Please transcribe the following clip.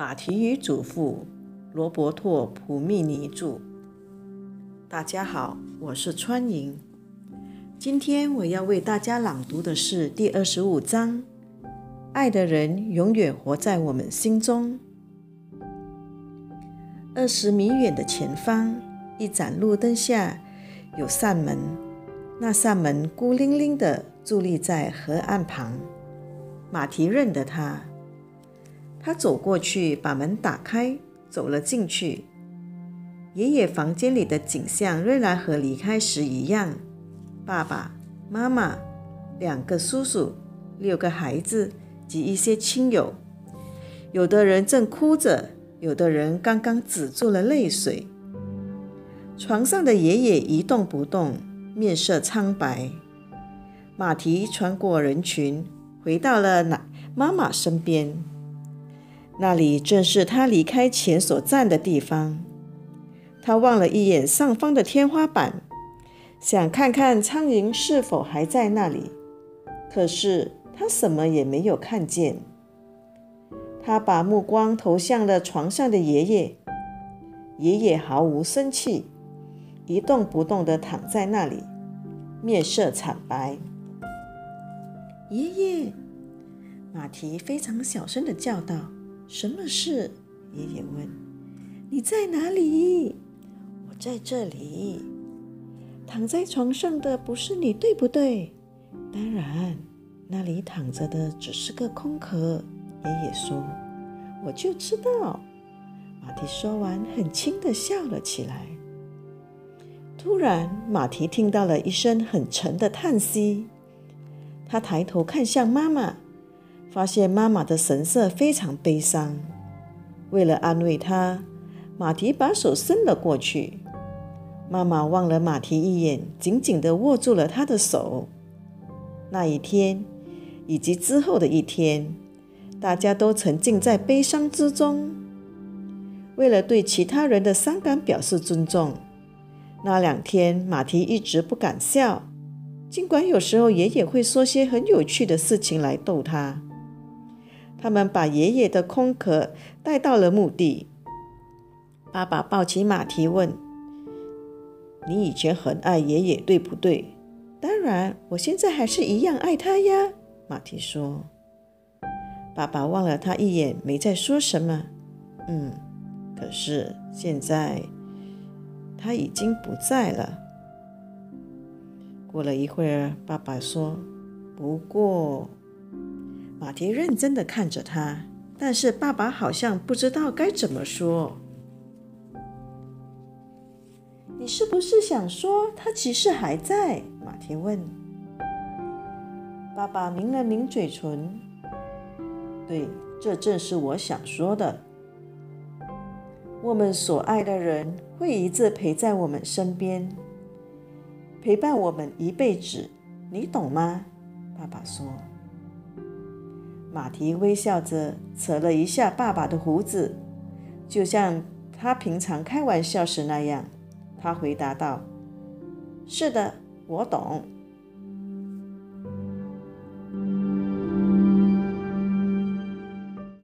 马蹄与祖父罗伯托·普密尼著。大家好，我是川莹。今天我要为大家朗读的是第二十五章：爱的人永远活在我们心中。二十米远的前方，一盏路灯下有扇门，那扇门孤零零地伫立在河岸旁。马蹄认得它。他走过去，把门打开，走了进去。爷爷房间里的景象仍然和离开时一样：爸爸妈妈、两个叔叔、六个孩子及一些亲友。有的人正哭着，有的人刚刚止住了泪水。床上的爷爷一动不动，面色苍白。马蹄穿过人群，回到了奶妈妈身边。那里正是他离开前所站的地方。他望了一眼上方的天花板，想看看苍蝇是否还在那里。可是他什么也没有看见。他把目光投向了床上的爷爷，爷爷毫无生气，一动不动地躺在那里，面色惨白。爷爷，马蹄非常小声地叫道。什么事？爷爷问。你在哪里？我在这里。躺在床上的不是你，对不对？当然，那里躺着的只是个空壳。爷爷说。我就知道。马蹄说完，很轻的笑了起来。突然，马蹄听到了一声很沉的叹息。他抬头看向妈妈。发现妈妈的神色非常悲伤。为了安慰她，马蹄把手伸了过去。妈妈望了马蹄一眼，紧紧地握住了他的手。那一天，以及之后的一天，大家都沉浸在悲伤之中。为了对其他人的伤感表示尊重，那两天马蹄一直不敢笑，尽管有时候爷爷会说些很有趣的事情来逗他。他们把爷爷的空壳带到了墓地。爸爸抱起马蹄问：“你以前很爱爷爷，对不对？”“当然，我现在还是一样爱他呀。”马蹄说。爸爸望了他一眼，没再说什么。“嗯，可是现在他已经不在了。”过了一会儿，爸爸说：“不过……”马蹄认真的看着他，但是爸爸好像不知道该怎么说。你是不是想说他其实还在？马蹄问。爸爸抿了抿嘴唇，对，这正是我想说的。我们所爱的人会一直陪在我们身边，陪伴我们一辈子，你懂吗？爸爸说。马蹄微笑着扯了一下爸爸的胡子，就像他平常开玩笑时那样。他回答道：“是的，我懂。”